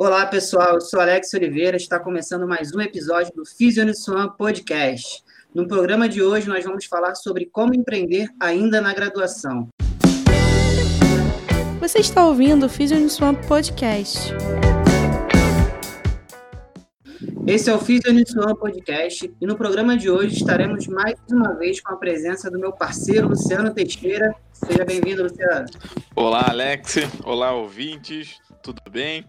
Olá, pessoal. Eu sou Alex Oliveira. Está começando mais um episódio do Fisionissuan Podcast. No programa de hoje, nós vamos falar sobre como empreender ainda na graduação. Você está ouvindo o Fisionissuan Podcast. Esse é o Fisionissuan Podcast e no programa de hoje estaremos mais uma vez com a presença do meu parceiro Luciano Teixeira. Seja bem-vindo, Luciano. Olá, Alex. Olá, ouvintes. Tudo bem?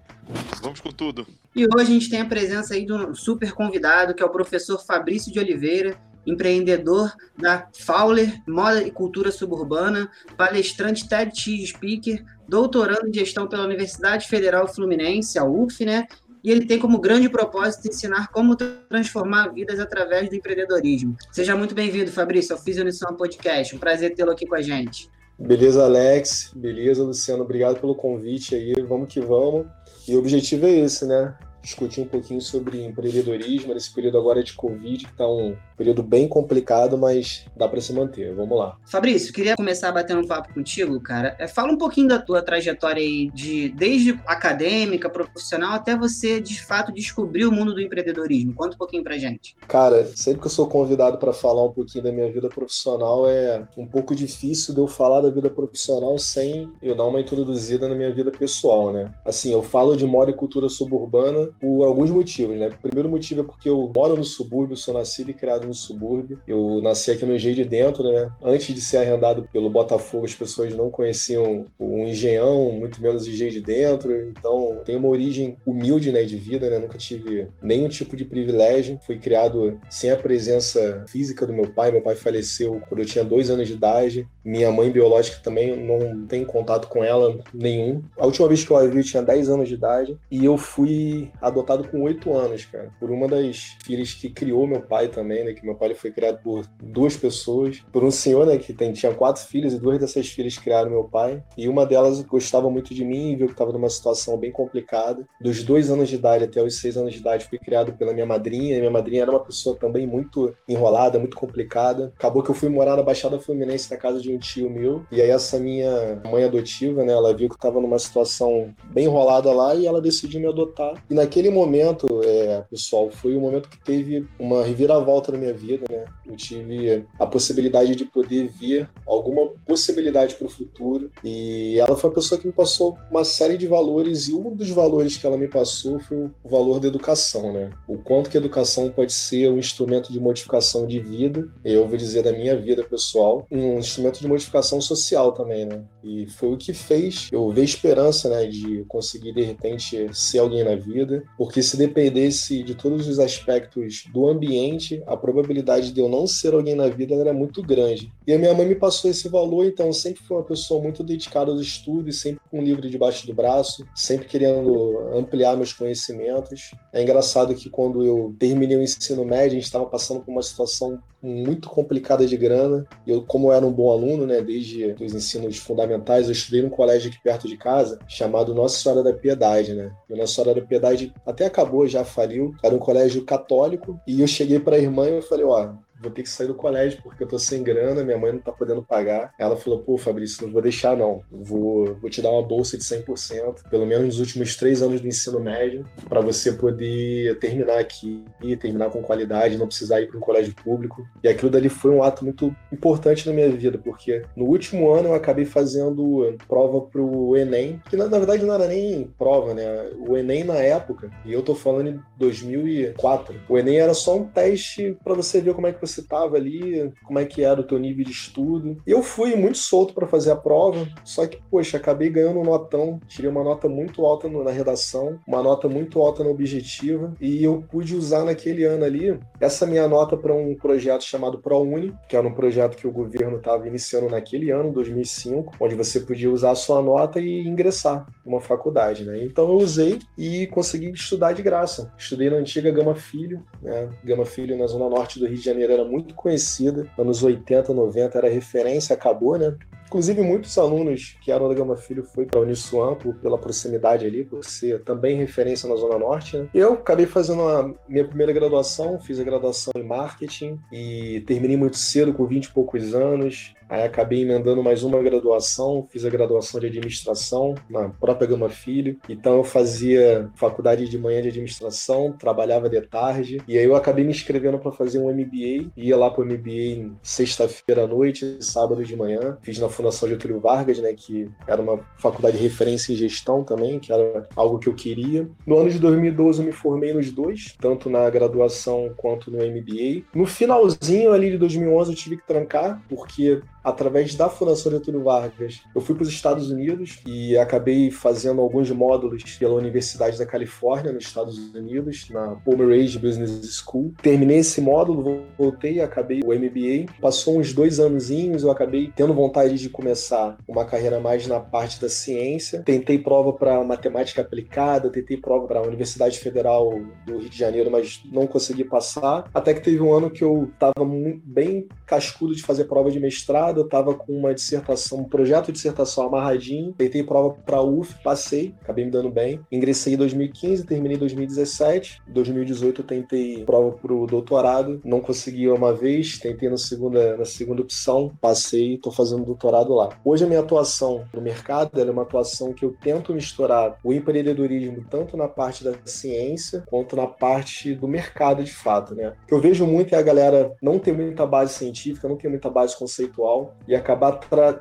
Vamos com tudo. E hoje a gente tem a presença aí de um super convidado, que é o professor Fabrício de Oliveira, empreendedor da Fowler Moda e Cultura Suburbana, palestrante TEDx Speaker, doutorando em gestão pela Universidade Federal Fluminense, a UF, né? E ele tem como grande propósito ensinar como transformar vidas através do empreendedorismo. Seja muito bem-vindo, Fabrício, ao Fisionisson Podcast. Um prazer tê-lo aqui com a gente. Beleza, Alex. Beleza, Luciano. Obrigado pelo convite aí. Vamos que vamos. E o objetivo é esse, né? Discutir um pouquinho sobre empreendedorismo nesse período agora de Covid, que está um período bem complicado, mas dá para se manter. Vamos lá. Fabrício, queria começar batendo um papo contigo, cara. É, fala um pouquinho da tua trajetória aí, de, desde acadêmica, profissional, até você, de fato, descobrir o mundo do empreendedorismo. Conta um pouquinho pra gente. Cara, sempre que eu sou convidado para falar um pouquinho da minha vida profissional, é um pouco difícil de eu falar da vida profissional sem eu dar uma introduzida na minha vida pessoal, né? Assim, eu falo de moda e cultura suburbana por alguns motivos, né? O primeiro motivo é porque eu moro no subúrbio, sou nascido e criado no subúrbio. Eu nasci aqui no Engenho de Dentro, né? Antes de ser arrendado pelo Botafogo, as pessoas não conheciam o Engenhão, muito menos o Engenho de Dentro. Então, tem uma origem humilde, né, de vida, né? Nunca tive nenhum tipo de privilégio. Fui criado sem a presença física do meu pai. Meu pai faleceu quando eu tinha dois anos de idade. Minha mãe biológica também não tem contato com ela nenhum. A última vez que eu a vi, eu tinha 10 anos de idade. E eu fui adotado com 8 anos, cara, por uma das filhas que criou meu pai também, né? Que meu pai foi criado por duas pessoas, por um senhor, né, que tem, tinha quatro filhos e duas dessas filhas criaram meu pai. E uma delas gostava muito de mim e viu que estava numa situação bem complicada. Dos dois anos de idade até os seis anos de idade, fui criado pela minha madrinha. E minha madrinha era uma pessoa também muito enrolada, muito complicada. Acabou que eu fui morar na Baixada Fluminense, na casa de um tio meu. E aí essa minha mãe adotiva, né, ela viu que eu estava numa situação bem enrolada lá e ela decidiu me adotar. E naquele momento, é, pessoal, foi o momento que teve uma reviravolta na minha minha vida, né? Eu tive a possibilidade de poder ver alguma possibilidade para o futuro. E ela foi uma pessoa que me passou uma série de valores, e um dos valores que ela me passou foi o valor da educação, né? O quanto que a educação pode ser um instrumento de modificação de vida, eu vou dizer da minha vida pessoal, um instrumento de modificação social também, né? E foi o que fez eu ver esperança, né, de conseguir de repente ser alguém na vida, porque se dependesse de todos os aspectos do ambiente, a probabilidade probabilidade de eu não ser alguém na vida era muito grande. E a minha mãe me passou esse valor, então sempre fui uma pessoa muito dedicada aos estudos, sempre com um livro debaixo do braço, sempre querendo ampliar meus conhecimentos. É engraçado que quando eu terminei o ensino médio, a gente estava passando por uma situação muito complicada de grana. Eu, como eu era um bom aluno, né, desde os ensinos fundamentais, eu estudei num colégio aqui perto de casa, chamado Nossa Senhora da Piedade, né? E Nossa Senhora da Piedade até acabou, já faliu. Era um colégio católico. E eu cheguei para a irmã e eu falei, ó, vou ter que sair do colégio porque eu tô sem grana, minha mãe não tá podendo pagar. Ela falou, pô, Fabrício, não vou deixar não. Vou, vou te dar uma bolsa de 100%, pelo menos nos últimos três anos do ensino médio, para você poder terminar aqui e terminar com qualidade, não precisar ir para um colégio público. E aquilo dali foi um ato muito importante na minha vida, porque no último ano eu acabei fazendo prova pro Enem, que na, na verdade não era nem prova, né? O Enem na época, e eu tô falando em 2004, o Enem era só um teste para você ver como é que você você estava ali, como é que era o teu nível de estudo. Eu fui muito solto para fazer a prova, só que, poxa, acabei ganhando um notão, tirei uma nota muito alta na redação, uma nota muito alta na objetiva, e eu pude usar naquele ano ali essa minha nota para um projeto chamado ProUni, que era um projeto que o governo estava iniciando naquele ano, 2005, onde você podia usar a sua nota e ingressar uma faculdade, né? Então eu usei e consegui estudar de graça. Estudei na antiga Gama Filho, né? Gama Filho na zona norte do Rio de Janeiro era muito conhecida, anos 80, 90 era referência, acabou, né? Inclusive, muitos alunos que eram da Gama Filho foi para a Uniswan por, pela proximidade ali, por ser também referência na Zona Norte. Né? Eu acabei fazendo a minha primeira graduação, fiz a graduação em marketing e terminei muito cedo, com 20 e poucos anos Aí acabei emendando mais uma graduação, fiz a graduação de administração na própria Gama Filho. Então eu fazia faculdade de manhã de administração, trabalhava de tarde, e aí eu acabei me inscrevendo para fazer um MBA. Ia lá para o MBA sexta-feira à noite, sábado de manhã. Fiz na Fundação Getúlio Vargas, né, que era uma faculdade de referência em gestão também, que era algo que eu queria. No ano de 2012 eu me formei nos dois, tanto na graduação quanto no MBA. No finalzinho ali de 2011 eu tive que trancar, porque através da Fundação Getúlio Vargas, eu fui para os Estados Unidos e acabei fazendo alguns módulos pela Universidade da Califórnia, nos Estados Unidos, na Palmer Business School. Terminei esse módulo, voltei, acabei o MBA. Passou uns dois anozinhos, eu acabei tendo vontade de começar uma carreira mais na parte da ciência. Tentei prova para matemática aplicada, tentei prova para a Universidade Federal do Rio de Janeiro, mas não consegui passar. Até que teve um ano que eu estava bem cascudo de fazer prova de mestrado eu estava com uma dissertação, um projeto de dissertação amarradinho, tentei prova para UF, passei, acabei me dando bem. Ingressei em 2015, terminei em 2017. Em 2018 eu tentei prova para o doutorado, não consegui uma vez, tentei na segunda, na segunda opção, passei estou fazendo doutorado lá. Hoje a minha atuação no mercado é uma atuação que eu tento misturar o empreendedorismo tanto na parte da ciência quanto na parte do mercado de fato, né? O que eu vejo muito é a galera não ter muita base científica, não ter muita base conceitual, e acabar tra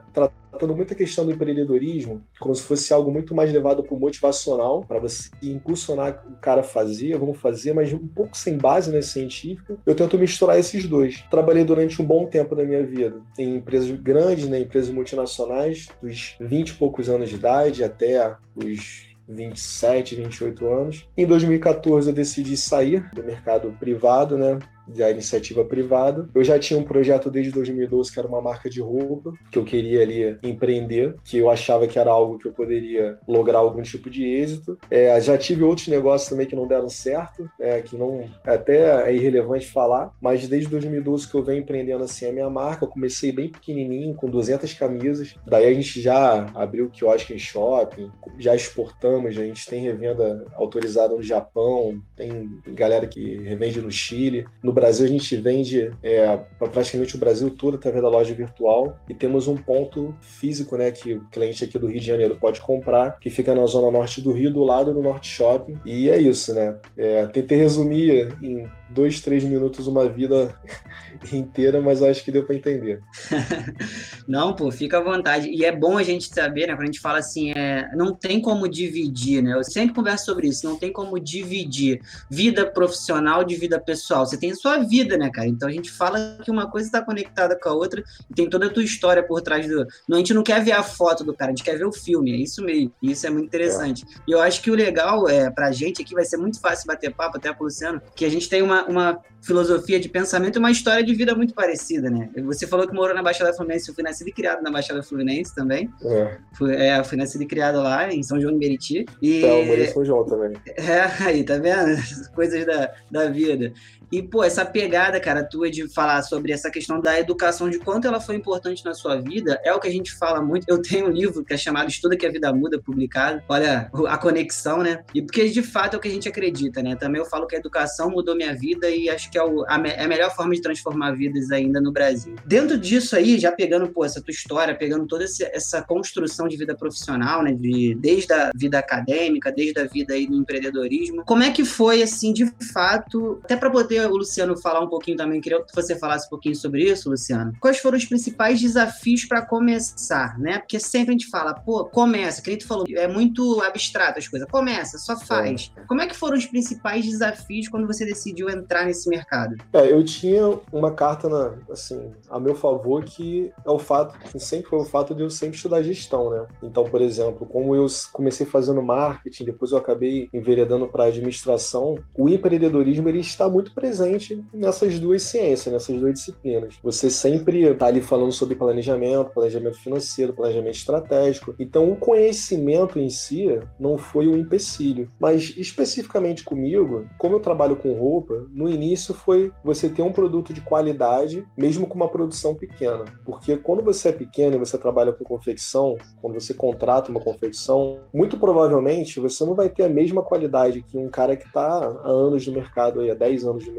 tratando muita questão do empreendedorismo como se fosse algo muito mais levado para o motivacional, para você impulsionar o cara a fazer, vamos fazer, mas um pouco sem base né, científica. Eu tento misturar esses dois. Trabalhei durante um bom tempo da minha vida em empresas grandes, né, empresas multinacionais, dos 20 e poucos anos de idade até os 27, 28 anos. Em 2014 eu decidi sair do mercado privado, né? Da iniciativa privada. Eu já tinha um projeto desde 2012 que era uma marca de roupa que eu queria ali empreender, que eu achava que era algo que eu poderia lograr algum tipo de êxito. É, já tive outros negócios também que não deram certo, é, que não até é irrelevante falar, mas desde 2012 que eu venho empreendendo assim a minha marca. Eu comecei bem pequenininho, com 200 camisas. Daí a gente já abriu quiosque em shopping, já exportamos, a gente tem revenda autorizada no Japão, tem galera que revende no Chile. No Brasil a gente vende é, praticamente o Brasil todo através da loja virtual e temos um ponto físico, né, que o cliente aqui do Rio de Janeiro pode comprar, que fica na zona norte do Rio, do lado do Norte Shopping. E é isso, né? É, tentei resumir em dois, três minutos uma vida inteira, mas acho que deu para entender. não, pô, fica à vontade. E é bom a gente saber, né? Quando a gente fala assim, é, não tem como dividir, né? Eu sempre converso sobre isso, não tem como dividir vida profissional de vida pessoal. Você tem sua vida, né, cara? Então a gente fala que uma coisa está conectada com a outra e tem toda a tua história por trás do. Não, a gente não quer ver a foto do cara, a gente quer ver o filme, é isso mesmo. E isso é muito interessante. É. E eu acho que o legal é, pra gente aqui vai ser muito fácil bater papo, até com o Luciano, que a gente tem uma, uma filosofia de pensamento e uma história de vida muito parecida, né? Você falou que morou na Baixada Fluminense, eu fui nascido e criado na Baixada Fluminense também. É. Fui, é, fui nascido e criado lá, em São João de Meriti. E... É, eu morei em São João também. É, aí, tá vendo? Coisas da, da vida. E, pô, essa pegada, cara, tua de falar sobre essa questão da educação, de quanto ela foi importante na sua vida, é o que a gente fala muito. Eu tenho um livro que é chamado Estuda que a Vida Muda, publicado. Olha a conexão, né? E porque de fato é o que a gente acredita, né? Também eu falo que a educação mudou minha vida e acho que é, o, a, é a melhor forma de transformar vidas ainda no Brasil. Dentro disso aí, já pegando, pô, essa tua história, pegando toda essa construção de vida profissional, né? De, desde a vida acadêmica, desde a vida aí do empreendedorismo, como é que foi, assim, de fato, até para poder o Luciano falar um pouquinho também, queria que você falasse um pouquinho sobre isso, Luciano. Quais foram os principais desafios para começar, né? Porque sempre a gente fala, pô, começa, que a gente falou, é muito abstrato as coisas, começa, só faz. É. Como é que foram os principais desafios quando você decidiu entrar nesse mercado? É, eu tinha uma carta, na, assim, a meu favor, que é o fato, que sempre foi o fato de eu sempre estudar gestão, né? Então, por exemplo, como eu comecei fazendo marketing, depois eu acabei enveredando para administração, o empreendedorismo ele está muito presente presente nessas duas ciências, nessas duas disciplinas. Você sempre está ali falando sobre planejamento, planejamento financeiro, planejamento estratégico. Então, o conhecimento em si não foi um empecilho. Mas, especificamente comigo, como eu trabalho com roupa, no início foi você ter um produto de qualidade, mesmo com uma produção pequena. Porque quando você é pequeno e você trabalha com confecção, quando você contrata uma confecção, muito provavelmente você não vai ter a mesma qualidade que um cara que está há anos no mercado, aí, há 10 anos no mercado,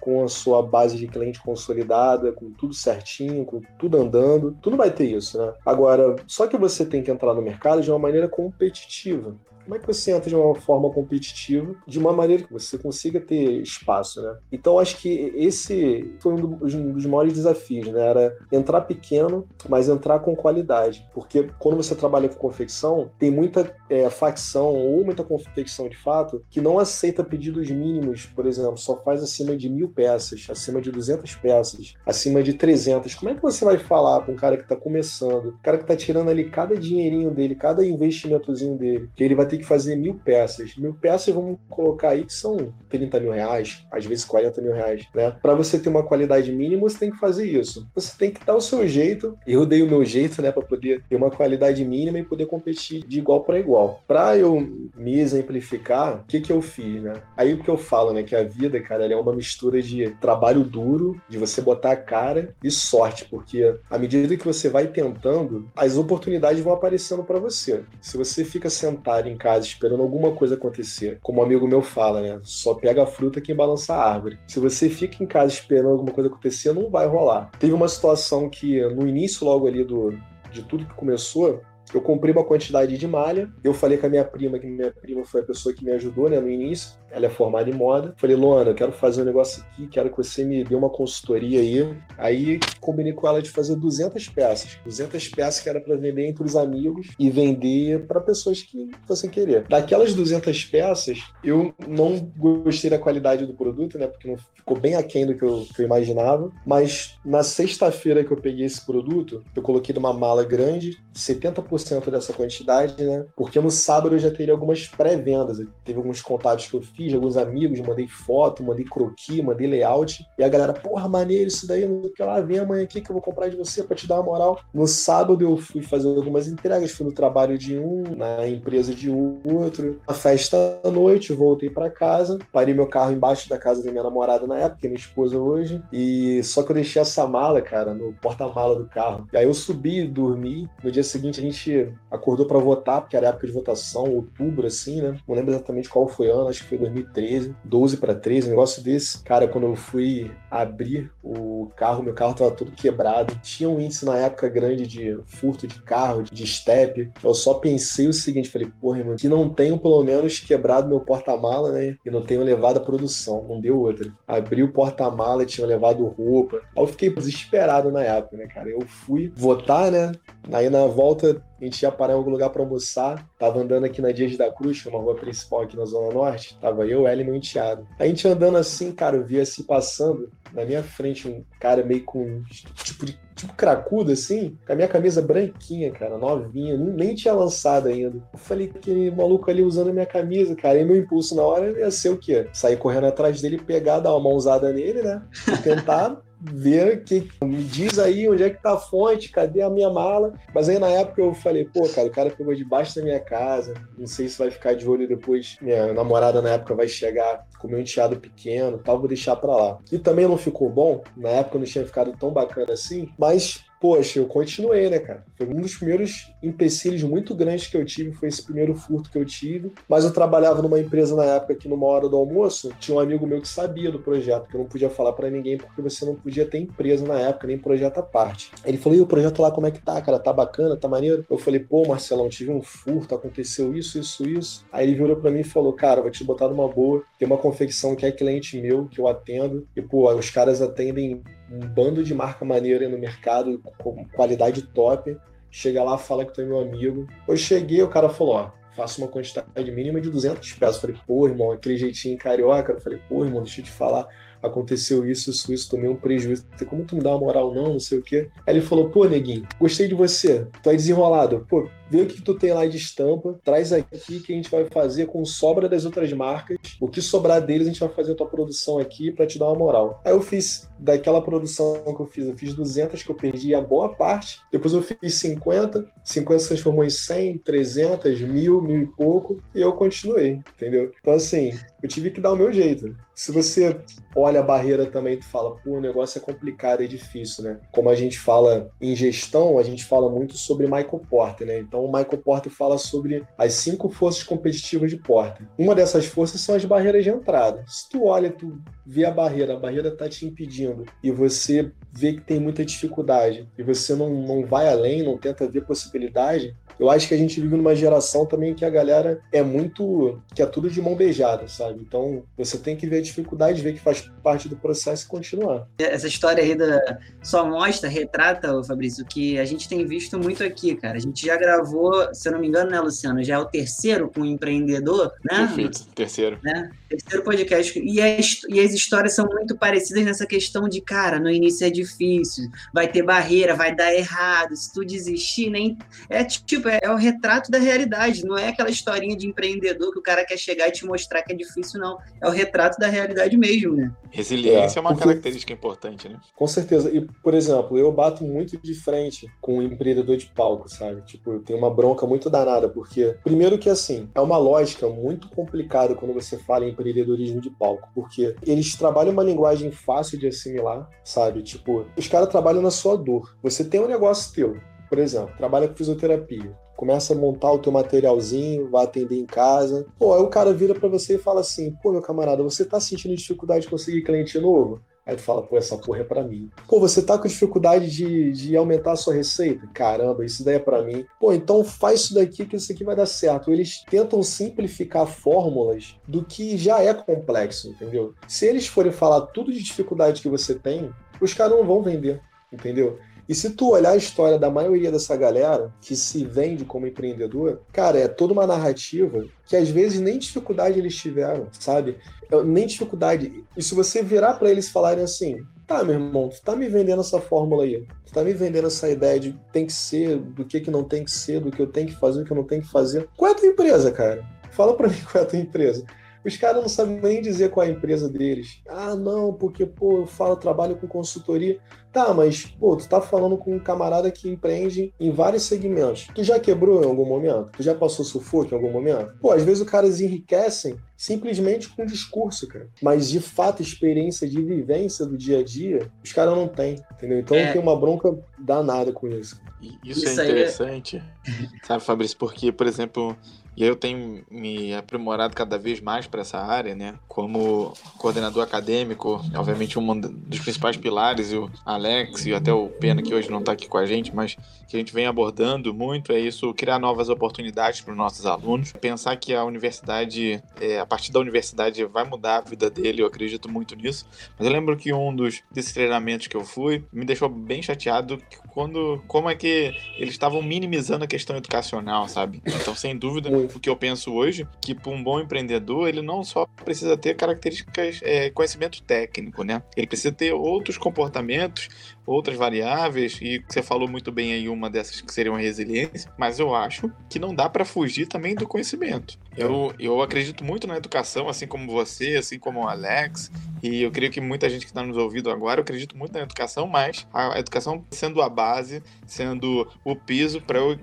com a sua base de cliente consolidada, com tudo certinho, com tudo andando. Tu não vai ter isso, né? Agora, só que você tem que entrar no mercado de uma maneira competitiva. Como é que você entra de uma forma competitiva, de uma maneira que você consiga ter espaço, né? Então, acho que esse foi um dos maiores desafios, né? Era entrar pequeno, mas entrar com qualidade. Porque quando você trabalha com confecção, tem muita é, facção ou muita confecção de fato que não aceita pedidos mínimos, por exemplo, só faz acima de mil peças, acima de 200 peças, acima de 300. Como é que você vai falar com um cara que está começando, o cara que está tirando ali cada dinheirinho dele, cada investimentozinho dele, que ele vai ter que fazer mil peças. Mil peças, vamos colocar aí que são 30 mil reais, às vezes 40 mil reais, né? Para você ter uma qualidade mínima, você tem que fazer isso. Você tem que dar o seu jeito. Eu dei o meu jeito, né, para poder ter uma qualidade mínima e poder competir de igual para igual. Para eu me exemplificar, o que que eu fiz, né? Aí o que eu falo, né, que a vida, cara, é uma mistura de trabalho duro, de você botar a cara e sorte, porque à medida que você vai tentando, as oportunidades vão aparecendo para você. Se você fica sentado em casa esperando alguma coisa acontecer, como um amigo meu fala, né? Só pega a fruta quem balança a árvore. Se você fica em casa esperando alguma coisa acontecer, não vai rolar. Teve uma situação que no início logo ali do de tudo que começou, eu comprei uma quantidade de malha. Eu falei com a minha prima, que minha prima foi a pessoa que me ajudou né, no início. Ela é formada em moda. Falei, Luana, eu quero fazer um negócio aqui, quero que você me dê uma consultoria aí. Aí combinei com ela de fazer 200 peças. 200 peças que era para vender entre os amigos e vender para pessoas que fossem querer. Daquelas 200 peças, eu não gostei da qualidade do produto, né? Porque não ficou bem aquém do que eu, que eu imaginava. Mas na sexta-feira que eu peguei esse produto, eu coloquei numa mala grande, 70% dessa quantidade, né? Porque no sábado eu já teria algumas pré-vendas. Teve alguns contatos que eu fiz, alguns amigos, mandei foto, mandei croquis, mandei layout. E a galera, porra, maneiro isso daí, não que lá, vem amanhã aqui que eu vou comprar de você para te dar uma moral. No sábado eu fui fazer algumas entregas, fui no trabalho de um, na empresa de outro. A festa à noite, voltei para casa, parei meu carro embaixo da casa da minha namorada na época, minha esposa hoje. E só que eu deixei essa mala, cara, no porta-mala do carro. E aí eu subi, dormi. No dia seguinte a gente acordou para votar, porque era época de votação, outubro, assim, né? Não lembro exatamente qual foi o ano, acho que foi 2013, 12 para 13, um negócio desse. Cara, quando eu fui abrir o carro, meu carro tava todo quebrado. Tinha um índice na época grande de furto de carro, de step. Eu só pensei o seguinte, falei, porra, irmão, que não tenho pelo menos quebrado meu porta-mala, né? E não tenho levado a produção, não deu outra. Abri o porta-mala, tinha levado roupa. Aí eu fiquei desesperado na época, né, cara? Eu fui votar, né? Aí na volta a gente ia parar em algum lugar para almoçar. Tava andando aqui na Dias da Cruz, que é uma rua principal aqui na Zona Norte. Tava eu, ela e meu enteado. A gente andando assim, cara, eu via se passando na minha frente um cara meio com tipo de tipo cracudo assim, com a minha camisa branquinha, cara, novinha, nem tinha lançado ainda. Eu falei, aquele maluco ali usando a minha camisa, cara, e meu impulso na hora ia ser o quê? Sair correndo atrás dele, pegar, dar uma mãozada nele, né? E tentar ver que me diz aí onde é que tá a fonte, cadê a minha mala. Mas aí na época eu falei, pô, cara, o cara pegou debaixo da minha casa, não sei se vai ficar de olho depois. Minha namorada na época vai chegar com meu enteado pequeno, tal, vou deixar pra lá. E também não ficou bom, na época não tinha ficado tão bacana assim, mas poxa, eu continuei, né, cara? Foi um dos primeiros empecilhos muito grandes que eu tive, foi esse primeiro furto que eu tive. Mas eu trabalhava numa empresa na época que, numa hora do almoço, tinha um amigo meu que sabia do projeto, que eu não podia falar para ninguém porque você não podia ter empresa na época, nem projeto à parte. Ele falou: e o projeto lá, como é que tá, cara? Tá bacana, tá maneiro? Eu falei: pô, Marcelão, tive um furto, aconteceu isso, isso, isso. Aí ele virou para mim e falou: cara, vou te botar numa boa. Tem uma confecção que é cliente meu, que eu atendo, e, pô, os caras atendem um bando de marca maneira no mercado, com qualidade top. Chega lá, fala que tu é meu amigo. Eu cheguei, o cara falou, ó, faço uma quantidade mínima de 200 peças. Eu falei, pô, irmão, aquele jeitinho carioca. Eu falei, pô, irmão, deixa eu te falar aconteceu isso, isso, isso, tomei um prejuízo. Como tu me dá uma moral, não, não sei o quê. Aí ele falou, pô, neguinho, gostei de você, tu é desenrolado. Pô, vê o que tu tem lá de estampa, traz aqui que a gente vai fazer com sobra das outras marcas. O que sobrar deles, a gente vai fazer a tua produção aqui para te dar uma moral. Aí eu fiz daquela produção que eu fiz, eu fiz 200 que eu perdi a boa parte, depois eu fiz 50, 50 se transformou em 100, 300, mil, mil e pouco, e eu continuei, entendeu? Então, assim, eu tive que dar o meu jeito. Se você olha a barreira também, tu fala, pô, o negócio é complicado, é difícil, né? Como a gente fala em gestão, a gente fala muito sobre Michael Porter, né? Então, o Michael Porter fala sobre as cinco forças competitivas de Porter. Uma dessas forças são as barreiras de entrada. Se tu olha, tu vê a barreira, a barreira tá te impedindo, e você vê que tem muita dificuldade, e você não, não vai além, não tenta ver possibilidade, eu acho que a gente vive numa geração também que a galera é muito. que é tudo de mão beijada, sabe? Então você tem que ver a dificuldade, ver que faz parte do processo e continuar. Essa história aí da, só mostra, retrata, Fabrício, que a gente tem visto muito aqui, cara. A gente já gravou, se eu não me engano, né, Luciano? Já é o terceiro com o empreendedor, né? Perfeito, terceiro. Né? Terceiro podcast. E as, e as histórias são muito parecidas nessa questão de, cara, no início é difícil, vai ter barreira, vai dar errado, se tu desistir, nem. É tipo, é, é o retrato da realidade, não é aquela historinha de empreendedor que o cara quer chegar e te mostrar que é difícil, não. É o retrato da realidade mesmo, né? Resiliência é, é uma porque... característica importante, né? Com certeza. E, por exemplo, eu bato muito de frente com um empreendedor de palco, sabe? Tipo, eu tenho uma bronca muito danada, porque, primeiro que assim, é uma lógica muito complicada quando você fala em empreendedorismo de palco, porque eles trabalham uma linguagem fácil de assimilar, sabe? Tipo, os caras trabalham na sua dor. Você tem um negócio teu, por exemplo, trabalha com fisioterapia começa a montar o teu materialzinho, vai atender em casa. Pô, aí o cara vira para você e fala assim: pô, meu camarada, você tá sentindo dificuldade de conseguir cliente novo? Aí tu fala, pô, essa porra é pra mim. Pô, você tá com dificuldade de, de aumentar a sua receita? Caramba, isso daí é pra mim. Pô, então faz isso daqui que isso aqui vai dar certo. Eles tentam simplificar fórmulas do que já é complexo, entendeu? Se eles forem falar tudo de dificuldade que você tem, os caras não vão vender, entendeu? E se tu olhar a história da maioria dessa galera que se vende como empreendedor, cara, é toda uma narrativa que às vezes nem dificuldade eles tiveram, sabe? Nem dificuldade. E se você virar para eles falarem assim, tá, meu irmão, tu tá me vendendo essa fórmula aí, tu tá me vendendo essa ideia de tem que ser, do que que não tem que ser, do que eu tenho que fazer, do que eu não tenho que fazer. Qual é a tua empresa, cara? Fala para mim qual é a tua empresa. Os caras não sabem nem dizer qual é a empresa deles. Ah, não, porque, pô, eu falo, trabalho com consultoria. Tá, mas, pô, tu tá falando com um camarada que empreende em vários segmentos. Tu já quebrou em algum momento? Tu já passou sufoco em algum momento? Pô, às vezes os caras enriquecem simplesmente com discurso, cara. Mas, de fato, experiência de vivência do dia a dia, os caras não têm, entendeu? Então é. tem uma bronca danada com isso. Isso, isso é interessante, é... sabe, Fabrício? Porque, por exemplo, e eu tenho me aprimorado cada vez mais para essa área, né? Como coordenador acadêmico, obviamente um dos principais pilares, o Alex e até o Pena, que hoje não está aqui com a gente, mas que a gente vem abordando muito, é isso, criar novas oportunidades para os nossos alunos. Pensar que a universidade, é, a partir da universidade, vai mudar a vida dele, eu acredito muito nisso. Mas eu lembro que um dos desses treinamentos que eu fui me deixou bem chateado quando como é que eles estavam minimizando a questão educacional, sabe? Então, sem dúvida, o que eu penso hoje, que para um bom empreendedor, ele não só precisa ter características, é, conhecimento técnico, né? Ele precisa ter outros comportamentos, outras variáveis, e você falou muito bem aí uma dessas que seriam a resiliência, mas eu acho que não dá para fugir também do conhecimento. Eu, eu acredito muito na educação, assim como você, assim como o Alex, e eu creio que muita gente que está nos ouvindo agora, eu acredito muito na educação, mas a educação sendo a base, sendo o piso para eu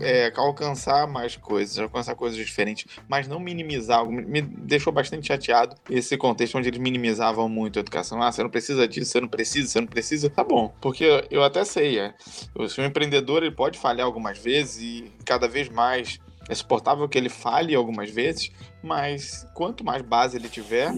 é, alcançar mais coisas, alcançar coisas diferentes, mas não minimizar algo. Me deixou bastante chateado esse contexto onde eles minimizavam muito a educação. Ah, você não precisa disso, você não precisa, você não precisa. Tá bom, porque eu até sei, é. Se um empreendedor ele pode falhar algumas vezes e cada vez mais é suportável que ele falhe algumas vezes, mas quanto mais base ele tiver,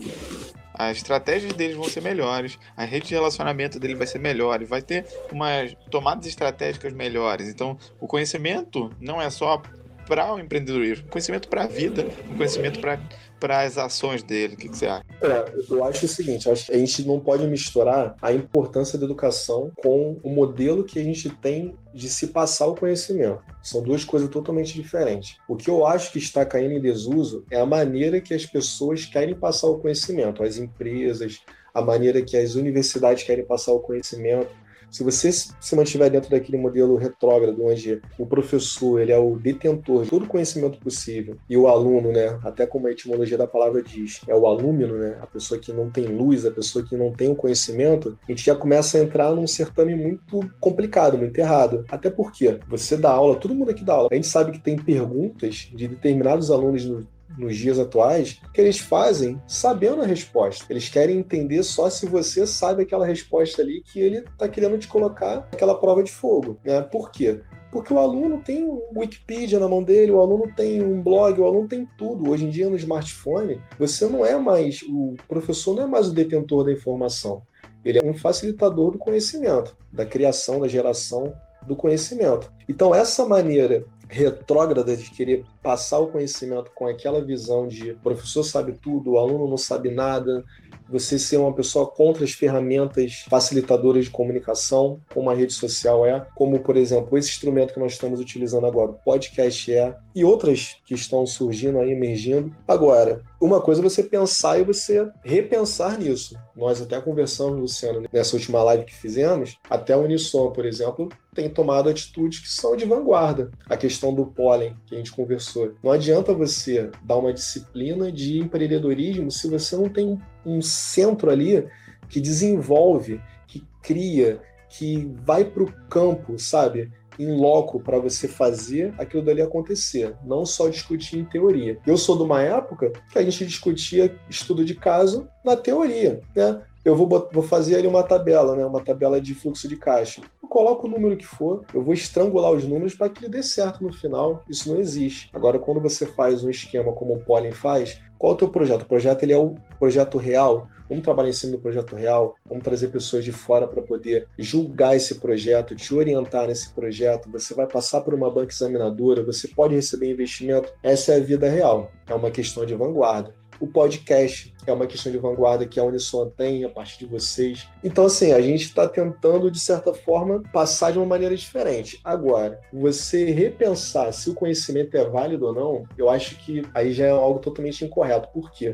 as estratégias deles vão ser melhores, a rede de relacionamento dele vai ser melhor, e vai ter umas tomadas estratégicas melhores. Então, o conhecimento não é só para o empreendedorismo, conhecimento para a vida, conhecimento para para as ações dele. O que, que você acha? É, eu acho o seguinte: acho a gente não pode misturar a importância da educação com o modelo que a gente tem de se passar o conhecimento. São duas coisas totalmente diferentes. O que eu acho que está caindo em desuso é a maneira que as pessoas querem passar o conhecimento, as empresas, a maneira que as universidades querem passar o conhecimento. Se você se mantiver dentro daquele modelo retrógrado, onde o professor ele é o detentor de todo o conhecimento possível e o aluno, né, até como a etimologia da palavra diz, é o alúmino, né, a pessoa que não tem luz, a pessoa que não tem o conhecimento, a gente já começa a entrar num certame muito complicado, muito errado. Até porque você dá aula, todo mundo aqui dá aula, a gente sabe que tem perguntas de determinados alunos no, nos dias atuais que eles fazem sabendo a resposta. Eles querem entender só se você sabe aquela resposta ali que ele está querendo te colocar aquela prova de fogo. Né? Por quê? Porque o aluno tem um Wikipedia na mão dele, o aluno tem um blog, o aluno tem tudo. Hoje em dia, no smartphone, você não é mais, o professor não é mais o detentor da informação. Ele é um facilitador do conhecimento, da criação, da geração do conhecimento. Então, essa maneira retrógrada de querer passar o conhecimento com aquela visão de professor sabe tudo, o aluno não sabe nada, você ser uma pessoa contra as ferramentas facilitadoras de comunicação, como a rede social é, como, por exemplo, esse instrumento que nós estamos utilizando agora, o podcast é, e outras que estão surgindo aí, emergindo. Agora, uma coisa é você pensar e você repensar nisso. Nós até conversamos, Luciano, nessa última live que fizemos, até a Unisson, por exemplo, tem tomado atitudes que são de vanguarda. A questão do pólen, que a gente conversou. Não adianta você dar uma disciplina de empreendedorismo se você não tem um centro ali que desenvolve, que cria, que vai para o campo, sabe? Em loco para você fazer aquilo dali acontecer, não só discutir em teoria. Eu sou de uma época que a gente discutia estudo de caso na teoria, né? Eu vou, vou fazer ali uma tabela, né? Uma tabela de fluxo de caixa. Eu coloco o número que for, eu vou estrangular os números para que ele dê certo no final. Isso não existe. Agora, quando você faz um esquema como o Pollen faz, qual é o teu projeto? O projeto ele é o projeto real. Vamos trabalhar em cima do projeto real, vamos trazer pessoas de fora para poder julgar esse projeto, te orientar nesse projeto. Você vai passar por uma banca examinadora, você pode receber investimento. Essa é a vida real. É uma questão de vanguarda o podcast é uma questão de vanguarda que a Uniswan tem a partir de vocês. Então, assim, a gente está tentando, de certa forma, passar de uma maneira diferente. Agora, você repensar se o conhecimento é válido ou não, eu acho que aí já é algo totalmente incorreto. Por quê?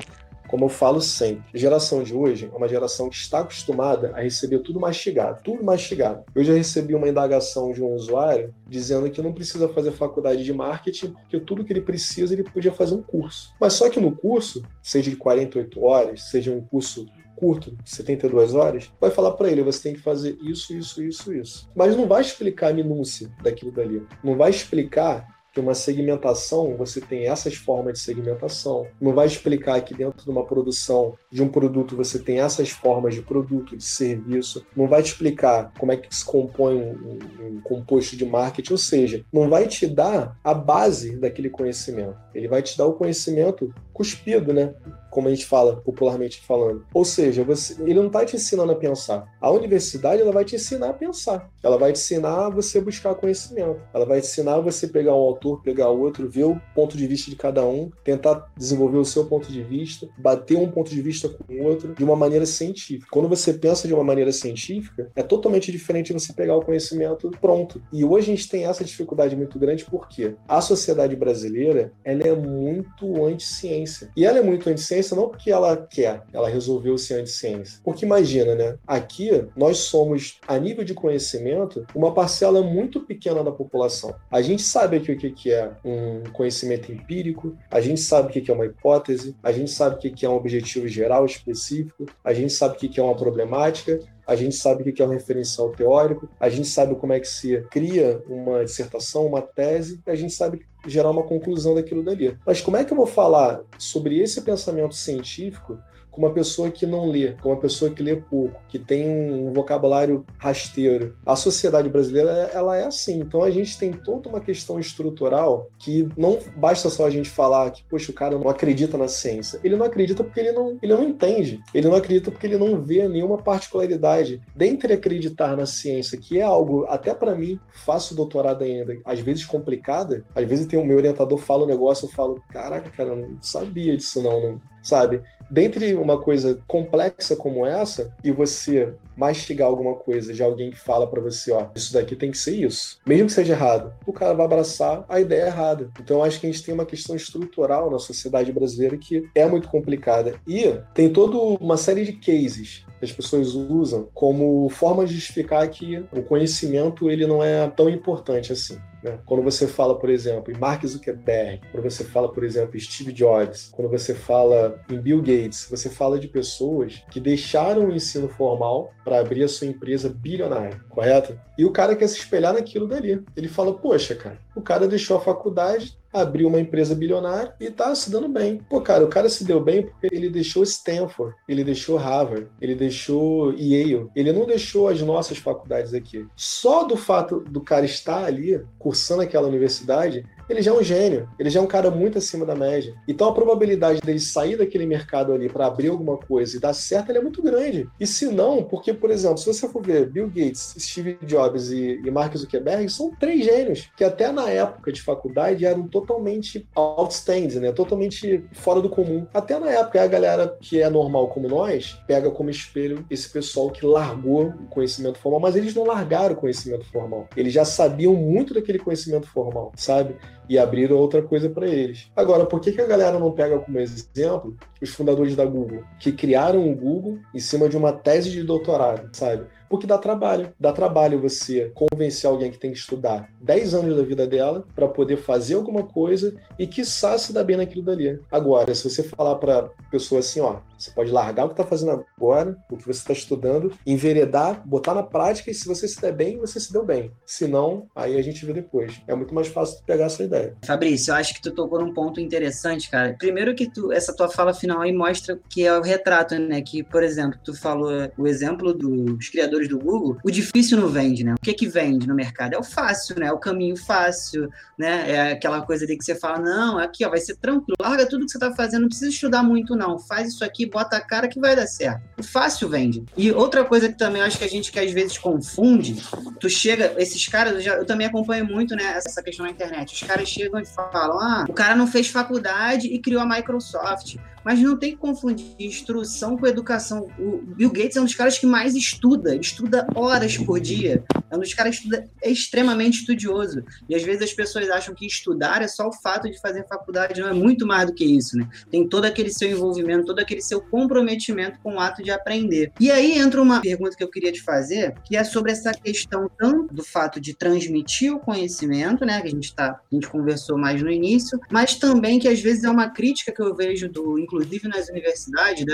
Como eu falo sempre, a geração de hoje é uma geração que está acostumada a receber tudo mastigado, tudo mastigado. Eu já recebi uma indagação de um usuário dizendo que não precisa fazer faculdade de marketing, porque tudo que ele precisa ele podia fazer um curso. Mas só que no curso, seja de 48 horas, seja um curso curto, 72 horas, vai falar para ele, você tem que fazer isso, isso, isso, isso. Mas não vai explicar a minúcia daquilo dali. Não vai explicar que uma segmentação, você tem essas formas de segmentação. Não vai explicar que dentro de uma produção de um produto você tem essas formas de produto, de serviço. Não vai te explicar como é que se compõe um, um composto de marketing, ou seja, não vai te dar a base daquele conhecimento. Ele vai te dar o conhecimento cuspido, né? Como a gente fala, popularmente falando. Ou seja, você, ele não está te ensinando a pensar. A universidade ela vai te ensinar a pensar. Ela vai te ensinar a você buscar conhecimento. Ela vai te ensinar a você pegar um autor, pegar outro, ver o ponto de vista de cada um, tentar desenvolver o seu ponto de vista, bater um ponto de vista com o outro de uma maneira científica. Quando você pensa de uma maneira científica, é totalmente diferente de você pegar o conhecimento pronto. E hoje a gente tem essa dificuldade muito grande porque a sociedade brasileira ela é muito anti-ciência. E ela é muito anti-ciência não porque ela quer, ela resolveu ser anti-ciência. Porque imagina, né? Aqui nós somos, a nível de conhecimento, uma parcela muito pequena da população. A gente sabe aqui o que é um conhecimento empírico, a gente sabe o que é uma hipótese, a gente sabe o que é um objetivo geral específico, a gente sabe o que é uma problemática, a gente sabe o que é um referencial teórico, a gente sabe como é que se cria uma dissertação, uma tese, e a gente sabe gerar uma conclusão daquilo dali. Mas como é que eu vou falar sobre esse pensamento científico com uma pessoa que não lê, com uma pessoa que lê pouco, que tem um vocabulário rasteiro. A sociedade brasileira, ela é assim. Então a gente tem toda uma questão estrutural que não basta só a gente falar que, poxa, o cara não acredita na ciência. Ele não acredita porque ele não, ele não entende. Ele não acredita porque ele não vê nenhuma particularidade. Dentre acreditar na ciência, que é algo, até para mim, faço doutorado ainda, às vezes complicada, às vezes tem o meu orientador fala um negócio, eu falo, caraca, cara, não sabia disso não, não sabe? Dentre uma coisa complexa como essa e você mastigar alguma coisa de alguém que fala para você, ó, isso daqui tem que ser isso, mesmo que seja errado, o cara vai abraçar a ideia errada. Então acho que a gente tem uma questão estrutural na sociedade brasileira que é muito complicada e tem toda uma série de cases que as pessoas usam como forma de justificar que o conhecimento ele não é tão importante assim. Né? Quando você fala, por exemplo, em Mark Zuckerberg, quando você fala, por exemplo, em Steve Jobs, quando você fala em Bill Gates, você fala de pessoas que deixaram o ensino formal para abrir a sua empresa bilionária, correto? E o cara quer se espelhar naquilo dali. Ele fala: Poxa, cara, o cara deixou a faculdade, abriu uma empresa bilionária e tá se dando bem. Pô, cara, o cara se deu bem porque ele deixou Stanford, ele deixou Harvard, ele deixou Yale, ele não deixou as nossas faculdades aqui. Só do fato do cara estar ali, cursando aquela universidade, ele já é um gênio, ele já é um cara muito acima da média. Então a probabilidade dele sair daquele mercado ali para abrir alguma coisa e dar certo é muito grande. E se não, porque, por exemplo, se você for ver Bill Gates, Steve Jobs e, e Mark Zuckerberg, são três gênios que até na época de faculdade eram totalmente outstanding, né? totalmente fora do comum. Até na época, a galera que é normal como nós pega como espelho esse pessoal que largou o conhecimento formal, mas eles não largaram o conhecimento formal. Eles já sabiam muito daquele conhecimento formal, sabe? E abriram outra coisa para eles. Agora, por que, que a galera não pega como exemplo os fundadores da Google, que criaram o Google em cima de uma tese de doutorado, sabe? Porque dá trabalho. Dá trabalho você convencer alguém que tem que estudar 10 anos da vida dela para poder fazer alguma coisa e quiçá se dar bem naquilo dali. Agora, se você falar para pessoa assim, ó, você pode largar o que está fazendo agora, o que você está estudando, enveredar, botar na prática e se você se der bem, você se deu bem. Se não, aí a gente vê depois. É muito mais fácil pegar essa ideia. Fabrício, eu acho que tu tocou num ponto interessante, cara. Primeiro que tu, essa tua fala final aí mostra que é o retrato, né? Que, por exemplo, tu falou o exemplo dos criadores do Google, o difícil não vende, né? O que que vende no mercado? É o fácil, né? É o caminho fácil, né? É aquela coisa ali que você fala, não, aqui, ó, vai ser tranquilo, larga tudo que você tá fazendo, não precisa estudar muito, não. Faz isso aqui, bota a cara que vai dar certo. O fácil vende. E outra coisa que também eu acho que a gente que às vezes confunde, tu chega, esses caras, eu, já, eu também acompanho muito, né, essa questão na internet. Os caras chegam e falam, ah, o cara não fez faculdade e criou a Microsoft. Mas não tem que confundir instrução com educação. O Bill Gates é um dos caras que mais estuda, estuda horas por dia. É um dos caras que estuda, é extremamente estudioso. E às vezes as pessoas acham que estudar é só o fato de fazer faculdade, não é muito mais do que isso, né? Tem todo aquele seu envolvimento, todo aquele seu comprometimento com o ato de aprender. E aí entra uma pergunta que eu queria te fazer, que é sobre essa questão tanto do fato de transmitir o conhecimento, né? Que a gente tá, a gente conversou mais no início, mas também que às vezes é uma crítica que eu vejo do inclusive nas universidades,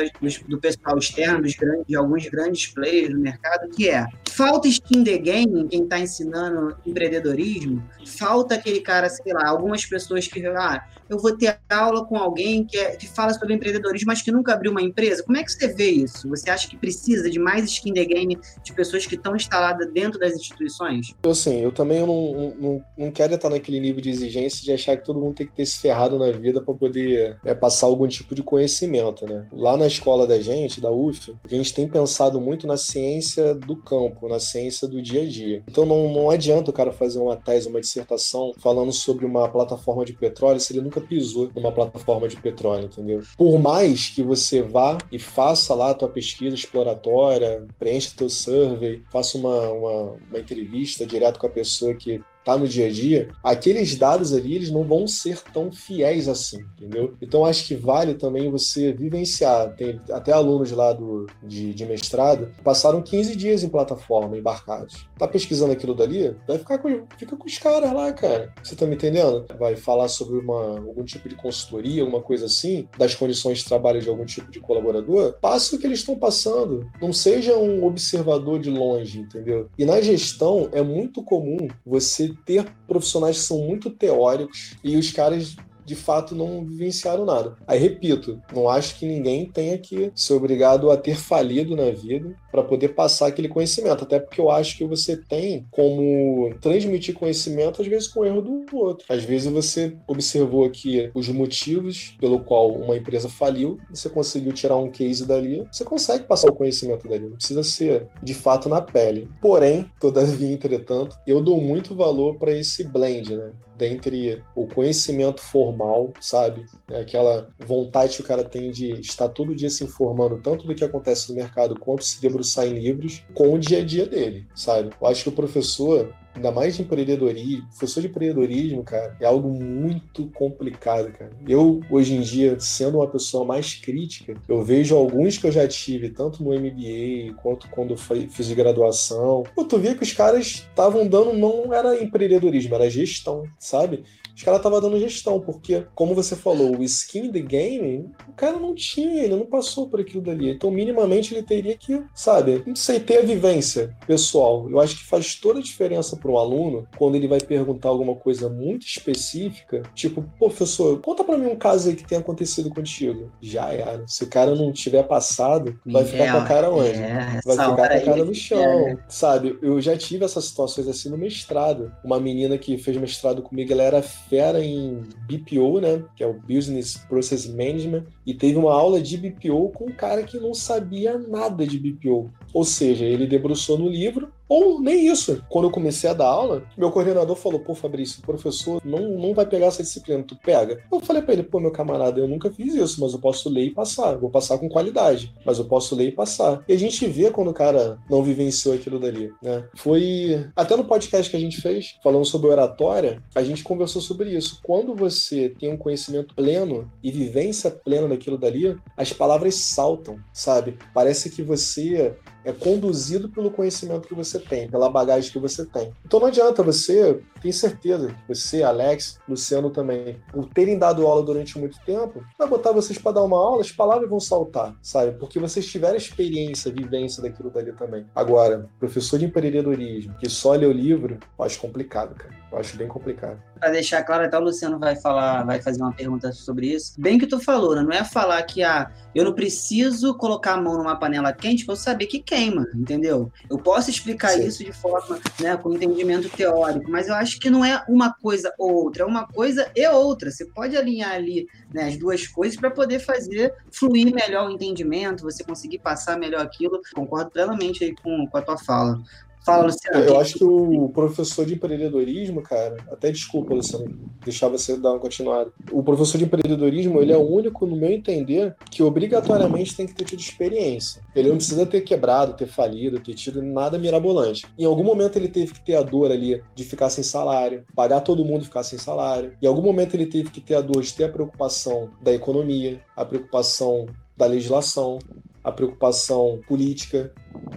do pessoal externo, dos grandes, de alguns grandes players do mercado, que é falta skin the game quem está ensinando empreendedorismo, falta aquele cara, sei lá, algumas pessoas que, ah, eu vou ter aula com alguém que, é, que fala sobre empreendedorismo, mas que nunca abriu uma empresa. Como é que você vê isso? Você acha que precisa de mais skin the game de pessoas que estão instaladas dentro das instituições? Assim, eu também não, não, não quero estar naquele nível de exigência de achar que todo mundo tem que ter se ferrado na vida para poder é, passar algum tipo de conhecimento, né? Lá na escola da gente, da UF, a gente tem pensado muito na ciência do campo, na ciência do dia a dia. Então não, não adianta o cara fazer uma tese, uma dissertação falando sobre uma plataforma de petróleo se ele nunca pisou numa plataforma de petróleo, entendeu? Por mais que você vá e faça lá a tua pesquisa exploratória, preencha teu survey, faça uma, uma, uma entrevista direto com a pessoa que tá no dia a dia, aqueles dados ali eles não vão ser tão fiéis assim, entendeu? Então acho que vale também você vivenciar. Tem até alunos lá do, de, de mestrado passaram 15 dias em plataforma, embarcados. Tá pesquisando aquilo dali? Vai ficar com, fica com os caras lá, cara. Você tá me entendendo? Vai falar sobre uma, algum tipo de consultoria, alguma coisa assim, das condições de trabalho de algum tipo de colaborador. Passe o que eles estão passando. Não seja um observador de longe, entendeu? E na gestão é muito comum você ter profissionais que são muito teóricos e os caras de fato não vivenciaram nada. Aí repito, não acho que ninguém tenha que ser obrigado a ter falido na vida para poder passar aquele conhecimento, até porque eu acho que você tem como transmitir conhecimento às vezes com o erro do outro. Às vezes você observou aqui os motivos pelo qual uma empresa faliu, você conseguiu tirar um case dali, você consegue passar o conhecimento dali, não precisa ser de fato na pele. Porém, todavia, entretanto, eu dou muito valor para esse blend, né? dentre o conhecimento formal, sabe? É aquela vontade que o cara tem de estar todo dia se informando tanto do que acontece no mercado quanto se debruçar em livros com o dia a dia dele, sabe? Eu acho que o professor ainda mais de empreendedorismo, professor de empreendedorismo, cara, é algo muito complicado, cara. Eu, hoje em dia, sendo uma pessoa mais crítica, eu vejo alguns que eu já tive, tanto no MBA quanto quando fiz graduação. Pô, tu via que os caras estavam dando, não era empreendedorismo, era gestão, sabe? Os caras estavam dando gestão, porque, como você falou, o skin the game, o cara não tinha, ele não passou por aquilo dali. Então, minimamente, ele teria que, sabe, não sei, ter a vivência pessoal. Eu acho que faz toda a diferença para um aluno quando ele vai perguntar alguma coisa muito específica, tipo, professor, conta para mim um caso aí que tenha acontecido contigo. Já era. Se o cara não tiver passado, vai ficar é, com a cara onde? É, vai ficar com a cara no chão, é. sabe? Eu já tive essas situações assim no mestrado. Uma menina que fez mestrado comigo, ela era fera em BPO, né? Que é o Business Process Management, e teve uma aula de BPO com um cara que não sabia nada de BPO. Ou seja, ele debruçou no livro, ou nem isso. Quando eu comecei a dar aula, meu coordenador falou: pô, Fabrício, professor não, não vai pegar essa disciplina, tu pega. Eu falei para ele: pô, meu camarada, eu nunca fiz isso, mas eu posso ler e passar. vou passar com qualidade, mas eu posso ler e passar. E a gente vê quando o cara não vivenciou aquilo dali, né? Foi. Até no podcast que a gente fez, falando sobre oratória, a gente conversou sobre isso. Quando você tem um conhecimento pleno e vivência plena daquilo dali, as palavras saltam, sabe? Parece que você é conduzido pelo conhecimento que você tem, pela bagagem que você tem. Então não adianta você, tenho certeza você, Alex, Luciano também, por terem dado aula durante muito tempo, vai botar vocês para dar uma aula, as palavras vão saltar, sabe? Porque vocês tiveram experiência, vivência daquilo dali também. Agora, professor de empreendedorismo que só lê o livro, eu acho complicado, cara. Eu acho bem complicado. Para deixar claro, até o Luciano vai falar, vai fazer uma pergunta sobre isso. Bem que tu falou, né? Não é falar que ah, eu não preciso colocar a mão numa panela quente para eu saber que queima, entendeu? Eu posso explicar Sim. isso de forma, né, com entendimento teórico, mas eu acho que não é uma coisa ou outra, é uma coisa e outra. Você pode alinhar ali né, as duas coisas para poder fazer fluir melhor o entendimento, você conseguir passar melhor aquilo. Concordo plenamente aí com, com a tua fala. Fala, Luciano. Eu acho que o professor de empreendedorismo, cara, até desculpa, Luciano, deixar você dar uma continuada. O professor de empreendedorismo, ele é o único, no meu entender, que obrigatoriamente tem que ter tido experiência. Ele não precisa ter quebrado, ter falido, ter tido nada mirabolante. Em algum momento ele teve que ter a dor ali de ficar sem salário, pagar todo mundo ficar sem salário. Em algum momento ele teve que ter a dor de ter a preocupação da economia, a preocupação da legislação, a preocupação política,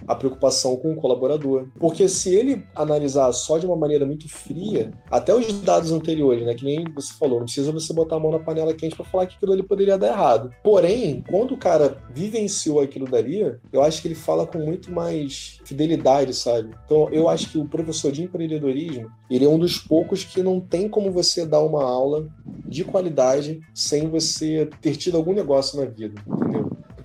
a preocupação com o colaborador. Porque se ele analisar só de uma maneira muito fria, até os dados anteriores, né, que nem você falou, não precisa você botar a mão na panela quente para falar que aquilo ali poderia dar errado. Porém, quando o cara vivenciou aquilo dali, eu acho que ele fala com muito mais fidelidade, sabe? Então, eu acho que o professor de empreendedorismo, ele é um dos poucos que não tem como você dar uma aula de qualidade sem você ter tido algum negócio na vida, entendeu?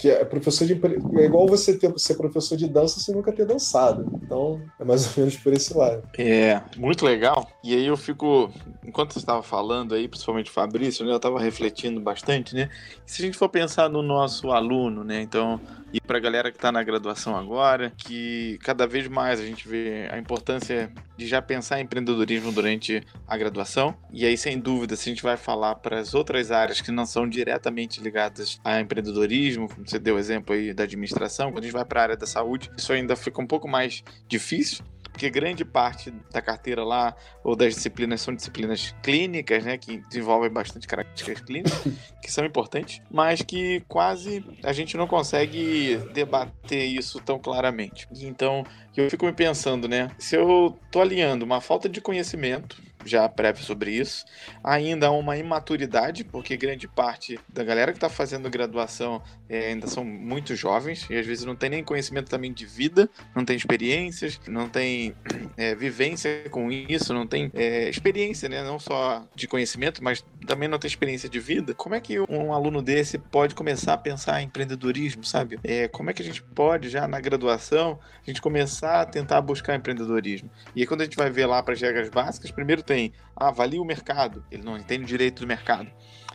Porque é professor de é igual você ter, ser professor de dança sem nunca ter dançado. Então, é mais ou menos por esse lado. É, muito legal. E aí eu fico, enquanto você estava falando aí, principalmente o Fabrício, né, eu estava refletindo bastante, né? se a gente for pensar no nosso aluno, né? Então, e para a galera que está na graduação agora, que cada vez mais a gente vê a importância de já pensar em empreendedorismo durante a graduação. E aí, sem dúvida, se a gente vai falar para as outras áreas que não são diretamente ligadas a empreendedorismo, você deu o exemplo aí da administração, quando a gente vai para a área da saúde, isso ainda fica um pouco mais difícil, porque grande parte da carteira lá ou das disciplinas são disciplinas clínicas, né, que desenvolvem bastante características clínicas, que são importantes, mas que quase a gente não consegue debater isso tão claramente. Então, eu fico me pensando, né, se eu tô alinhando uma falta de conhecimento já prévio sobre isso. Ainda há uma imaturidade, porque grande parte da galera que está fazendo graduação é, ainda são muito jovens e às vezes não tem nem conhecimento também de vida, não tem experiências, não tem é, vivência com isso, não tem é, experiência, né? não só de conhecimento, mas também não tem experiência de vida, como é que um aluno desse pode começar a pensar em empreendedorismo, sabe? É, como é que a gente pode, já na graduação, a gente começar a tentar buscar empreendedorismo? E aí, quando a gente vai ver lá para as regras básicas, primeiro tem, ah, avalie o mercado, ele não entende direito do mercado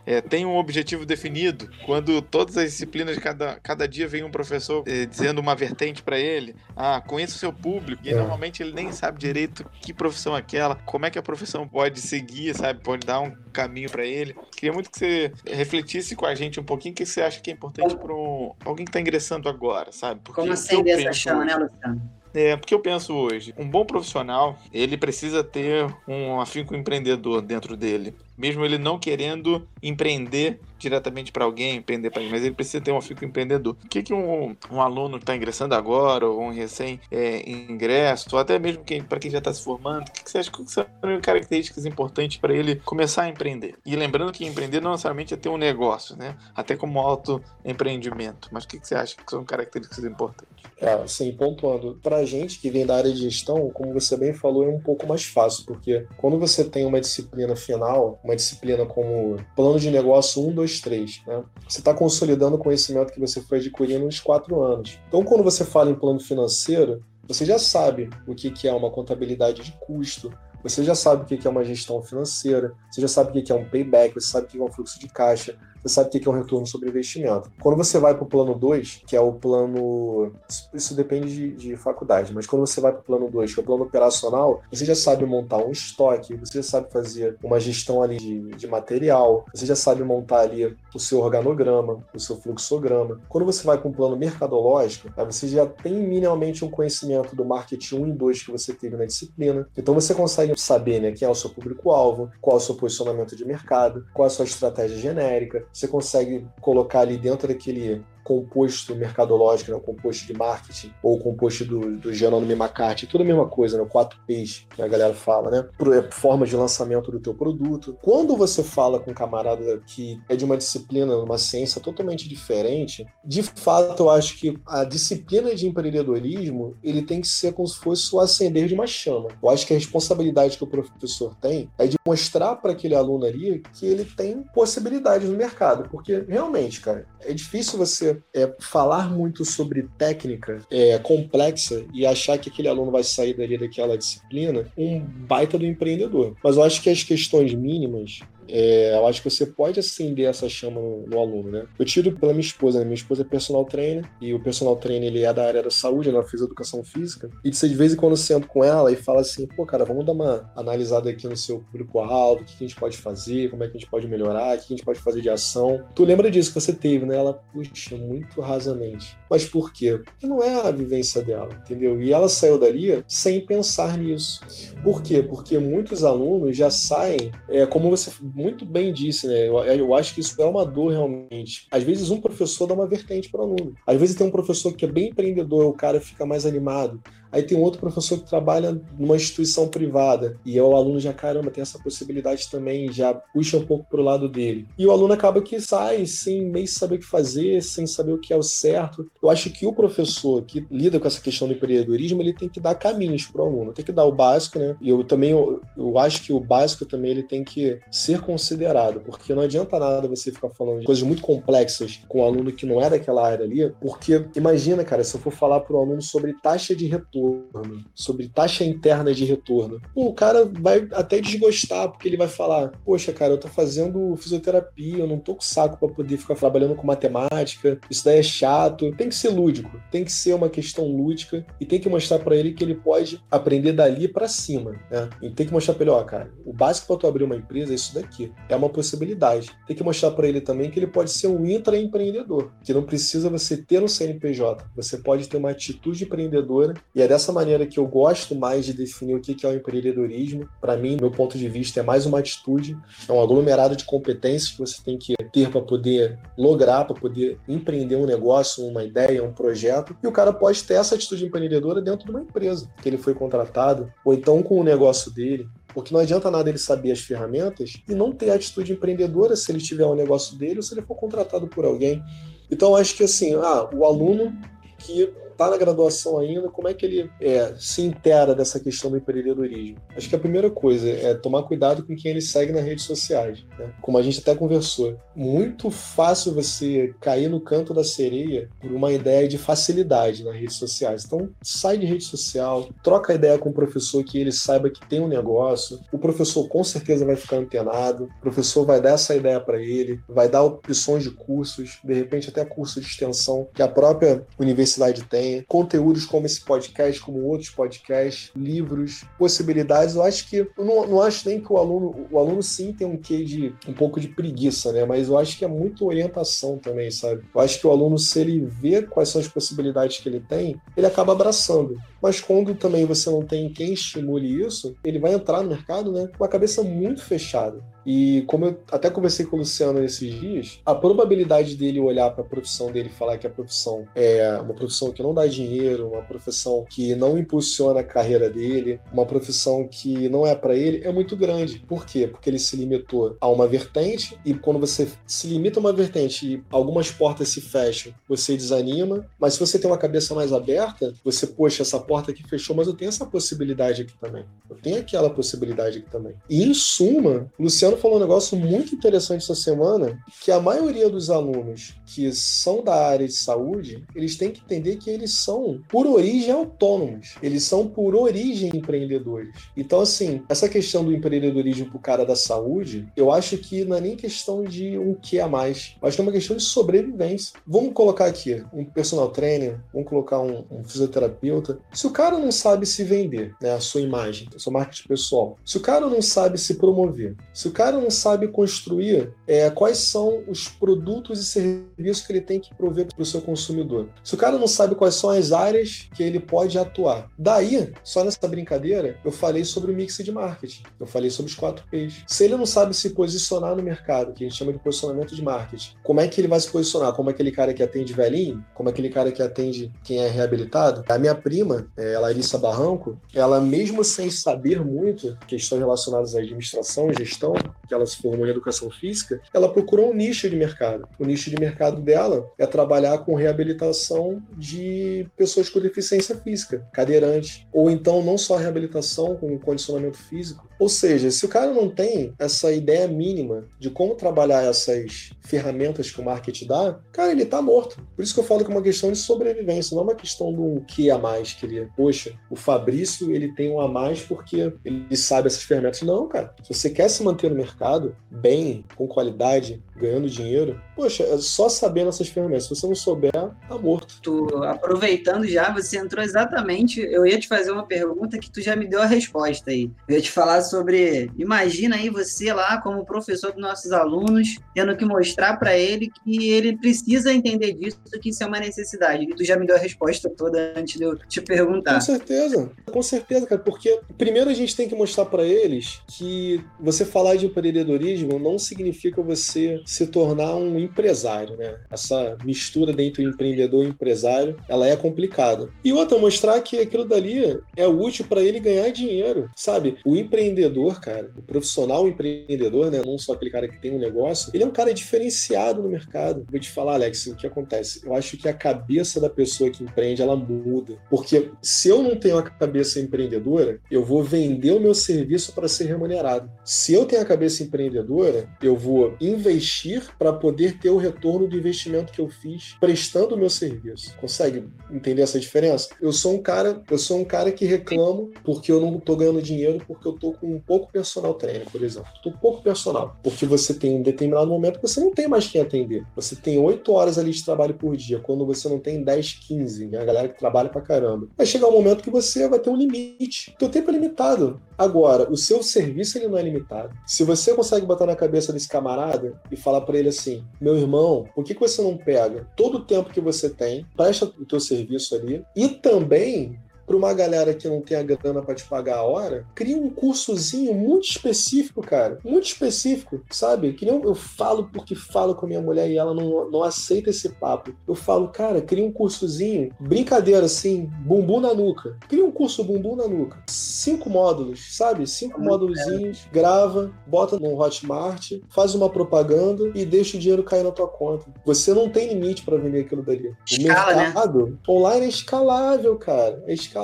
é, tem um objetivo definido. Quando todas as disciplinas de cada, cada dia vem um professor é, dizendo uma vertente para ele, ah, conheça o seu público, e é. normalmente ele nem sabe direito que profissão é aquela, como é que a profissão pode seguir, sabe? Pode dar um caminho para ele. Queria muito que você refletisse com a gente um pouquinho o que você acha que é importante para um, alguém que está ingressando agora, sabe? Porque como acender essa chama, né, Luciano? É, porque eu penso hoje, um bom profissional, ele precisa ter um afinco empreendedor dentro dele mesmo ele não querendo empreender diretamente para alguém, empreender para alguém, mas ele precisa ter um afinco empreendedor. O que, que um, um aluno que está ingressando agora, ou um recém-ingresso, é, ou até mesmo para quem já está se formando, o que, que você acha que são características importantes para ele começar a empreender? E lembrando que empreender não necessariamente é ter um negócio, né? Até como autoempreendimento. Mas o que, que você acha que são características importantes? É, pontuando, para a gente que vem da área de gestão, como você bem falou, é um pouco mais fácil, porque quando você tem uma disciplina final, uma disciplina como plano de negócio 1, 2, 3. Né? Você está consolidando o conhecimento que você foi adquirindo nos quatro anos. Então, quando você fala em plano financeiro, você já sabe o que é uma contabilidade de custo, você já sabe o que é uma gestão financeira, você já sabe o que é um payback, você sabe o que é um fluxo de caixa, você sabe o que é um retorno sobre investimento. Quando você vai para o plano 2, que é o plano. Isso depende de, de faculdade, mas quando você vai para o plano 2, que é o plano operacional, você já sabe montar um estoque, você já sabe fazer uma gestão ali de, de material, você já sabe montar ali o seu organograma, o seu fluxograma. Quando você vai para um plano mercadológico, aí você já tem minimamente um conhecimento do marketing 1 e 2 que você teve na disciplina. Então você consegue saber né, quem é o seu público-alvo, qual é o seu posicionamento de mercado, qual é a sua estratégia genérica, você consegue colocar ali dentro daquele composto mercadológico, né, o composto de marketing, ou o composto do, do Genome McCarthy, tudo a mesma coisa, né, 4Ps que a galera fala, né? É, forma de lançamento do teu produto. Quando você fala com um camarada que é de uma disciplina, uma ciência totalmente diferente, de fato eu acho que a disciplina de empreendedorismo ele tem que ser como se fosse o acender de uma chama. Eu acho que a responsabilidade que o professor tem é de mostrar para aquele aluno ali que ele tem possibilidades no mercado, porque realmente, cara, é difícil você é, falar muito sobre técnica é, complexa e achar que aquele aluno vai sair dali daquela disciplina um baita do empreendedor. Mas eu acho que as questões mínimas é, eu acho que você pode acender essa chama no, no, aluno, né? Eu tiro pela minha esposa, né? Minha esposa é personal trainer e o personal trainer ele é da área da saúde, ela fez educação física. E de vez em quando eu sento com ela e falo assim, pô, cara, vamos dar uma analisada aqui no seu público-alvo, o que a gente pode fazer, como é que a gente pode melhorar, o que a gente pode fazer de ação. Tu lembra disso que você teve, né? Ela, puxa, muito rasamente. Mas por quê? Porque não é a vivência dela, entendeu? E ela saiu dali sem pensar nisso. Por quê? Porque muitos alunos já saem, é, como você muito bem disse, né? Eu, eu, acho que isso é uma dor realmente. Às vezes um professor dá uma vertente para o aluno. Às vezes tem um professor que é bem empreendedor, o cara fica mais animado. Aí tem outro professor que trabalha numa instituição privada e é o aluno já, caramba, tem essa possibilidade também, já puxa um pouco pro lado dele. E o aluno acaba que sai sem meio saber o que fazer, sem saber o que é o certo. Eu acho que o professor que lida com essa questão do empreendedorismo, ele tem que dar caminhos pro aluno, tem que dar o básico, né? E eu também, eu, eu acho que o básico também ele tem que ser considerado, porque não adianta nada você ficar falando de coisas muito complexas com um aluno que não é daquela área ali, porque imagina, cara, se eu for falar pro aluno sobre taxa de retorno retorno, sobre taxa interna de retorno. Pô, o cara vai até desgostar, porque ele vai falar: Poxa, cara, eu tô fazendo fisioterapia, eu não tô com saco para poder ficar trabalhando com matemática, isso daí é chato. Tem que ser lúdico, tem que ser uma questão lúdica e tem que mostrar para ele que ele pode aprender dali para cima, né? E tem que mostrar para ele: Ó, cara, o básico para tu abrir uma empresa é isso daqui, é uma possibilidade. Tem que mostrar para ele também que ele pode ser um intraempreendedor, que não precisa você ter um CNPJ, você pode ter uma atitude empreendedora e é dessa maneira que eu gosto mais de definir o que é o empreendedorismo. Para mim, meu ponto de vista, é mais uma atitude, é um aglomerado de competências que você tem que ter para poder lograr, para poder empreender um negócio, uma ideia, um projeto. E o cara pode ter essa atitude empreendedora dentro de uma empresa que ele foi contratado, ou então com o negócio dele, porque não adianta nada ele saber as ferramentas e não ter atitude empreendedora se ele tiver um negócio dele ou se ele for contratado por alguém. Então, acho que assim, ah, o aluno que está na graduação ainda, como é que ele é, se intera dessa questão do empreendedorismo? Acho que a primeira coisa é tomar cuidado com quem ele segue nas redes sociais. Né? Como a gente até conversou, muito fácil você cair no canto da sereia por uma ideia de facilidade nas redes sociais. Então, sai de rede social, troca ideia com o professor que ele saiba que tem um negócio. O professor com certeza vai ficar antenado, o professor vai dar essa ideia para ele, vai dar opções de cursos, de repente até curso de extensão que a própria universidade conteúdos como esse podcast, como outros podcasts, livros, possibilidades. Eu acho que eu não, não acho nem que o aluno, o aluno sim tem um quê de um pouco de preguiça, né? Mas eu acho que é muito orientação também, sabe? Eu acho que o aluno, se ele vê quais são as possibilidades que ele tem, ele acaba abraçando. Mas quando também você não tem quem estimule isso, ele vai entrar no mercado, né, com a cabeça muito fechada. E como eu até conversei com o Luciano esses dias, a probabilidade dele olhar para a profissão dele e falar que a profissão é uma profissão que não dá dinheiro, uma profissão que não impulsiona a carreira dele, uma profissão que não é para ele, é muito grande. Por quê? Porque ele se limitou a uma vertente e quando você se limita a uma vertente e algumas portas se fecham, você desanima, mas se você tem uma cabeça mais aberta, você, poxa, essa porta aqui fechou, mas eu tenho essa possibilidade aqui também. Eu tenho aquela possibilidade aqui também. E em suma, o Luciano falou um negócio muito interessante essa semana, que a maioria dos alunos que são da área de saúde, eles têm que entender que eles são, por origem, autônomos. Eles são, por origem, empreendedores. Então, assim, essa questão do empreendedorismo pro cara da saúde, eu acho que não é nem questão de um que a mais. Acho que é uma questão de sobrevivência. Vamos colocar aqui um personal trainer, vamos colocar um, um fisioterapeuta. Se o cara não sabe se vender, né, a sua imagem, a sua marketing pessoal, se o cara não sabe se promover, se o cara não sabe construir é, quais são os produtos e serviços que ele tem que prover para o seu consumidor, se o cara não sabe quais são as áreas que ele pode atuar, daí, só nessa brincadeira, eu falei sobre o mix de marketing, eu falei sobre os quatro P's. Se ele não sabe se posicionar no mercado, que a gente chama de posicionamento de marketing, como é que ele vai se posicionar? Como aquele cara que atende velhinho? Como aquele cara que atende quem é reabilitado? A minha prima, é, Larissa Barranco, ela mesmo sem saber muito questões relacionadas à administração, gestão, que ela se formou em educação física, ela procurou um nicho de mercado. O nicho de mercado dela é trabalhar com reabilitação de pessoas com deficiência física, cadeirante, ou então não só reabilitação com condicionamento físico. Ou seja, se o cara não tem essa ideia mínima de como trabalhar essas ferramentas que o marketing dá, cara, ele tá morto. Por isso que eu falo que é uma questão de sobrevivência, não é uma questão do que a mais que ele, poxa, o Fabrício, ele tem um a mais porque ele sabe essas ferramentas. Não, cara. Se você quer se manter no mercado bem, com qualidade, ganhando dinheiro, poxa, é só sabendo essas ferramentas. Se você não souber, tá morto. Tu, aproveitando já, você entrou exatamente. Eu ia te fazer uma pergunta que tu já me deu a resposta aí. Eu ia te falar sobre. Imagina aí você lá, como professor dos nossos alunos, tendo que mostrar para ele que ele precisa entender disso, que isso é uma necessidade. E tu já me deu a resposta toda antes de eu te perguntar. Com certeza, com certeza, cara. Porque primeiro a gente tem que mostrar para eles que você falar de empreendedorismo não significa você se tornar um empresário, né? Essa mistura dentro do empreendedor e empresário, ela é complicada. E outra, mostrar que aquilo dali é útil para ele ganhar dinheiro, sabe? O empreendedor, cara, o profissional empreendedor, né? Não só aquele cara que tem um negócio, ele é um cara diferenciado no mercado. Vou te falar, Alex, o que acontece? Eu acho que a cabeça da pessoa que empreende, ela muda. Porque se eu não tenho a cabeça empreendedora, eu vou vender o meu serviço para ser remunerado. Se eu tenho a cabeça empreendedora, eu vou investir investir para poder ter o retorno do investimento que eu fiz prestando o meu serviço. Consegue entender essa diferença? Eu sou um cara, eu sou um cara que reclamo porque eu não estou ganhando dinheiro porque eu estou com um pouco personal trainer, por exemplo. Estou pouco personal, porque você tem um determinado momento que você não tem mais quem atender. Você tem 8 horas ali de trabalho por dia, quando você não tem 10, 15, né? A galera que trabalha pra caramba. Vai chegar um momento que você vai ter um limite. Teu tempo é limitado. Agora, o seu serviço ele não é limitado. Se você consegue botar na cabeça desse camarada e falar falar para ele assim: meu irmão, por que, que você não pega todo o tempo que você tem, presta o teu serviço ali e também para uma galera que não tem a grana para te pagar a hora, cria um cursozinho muito específico, cara. Muito específico, sabe? Que nem eu, eu falo porque falo com a minha mulher e ela não, não aceita esse papo. Eu falo, cara, cria um cursozinho, brincadeira assim, bumbum na nuca. Cria um curso bumbum na nuca. cinco módulos, sabe? Cinco módulozinhos, grava, bota no Hotmart, faz uma propaganda e deixa o dinheiro cair na tua conta. Você não tem limite para vender aquilo dali. O né? mercado né? online é escalável, cara. É escalável.